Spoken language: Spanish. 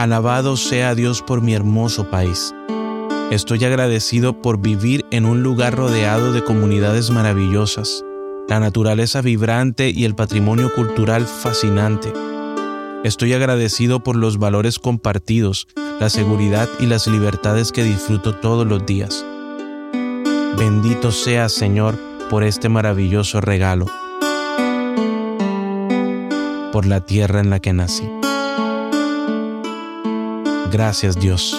Alabado sea Dios por mi hermoso país. Estoy agradecido por vivir en un lugar rodeado de comunidades maravillosas, la naturaleza vibrante y el patrimonio cultural fascinante. Estoy agradecido por los valores compartidos, la seguridad y las libertades que disfruto todos los días. Bendito sea Señor por este maravilloso regalo, por la tierra en la que nací. Gracias Dios.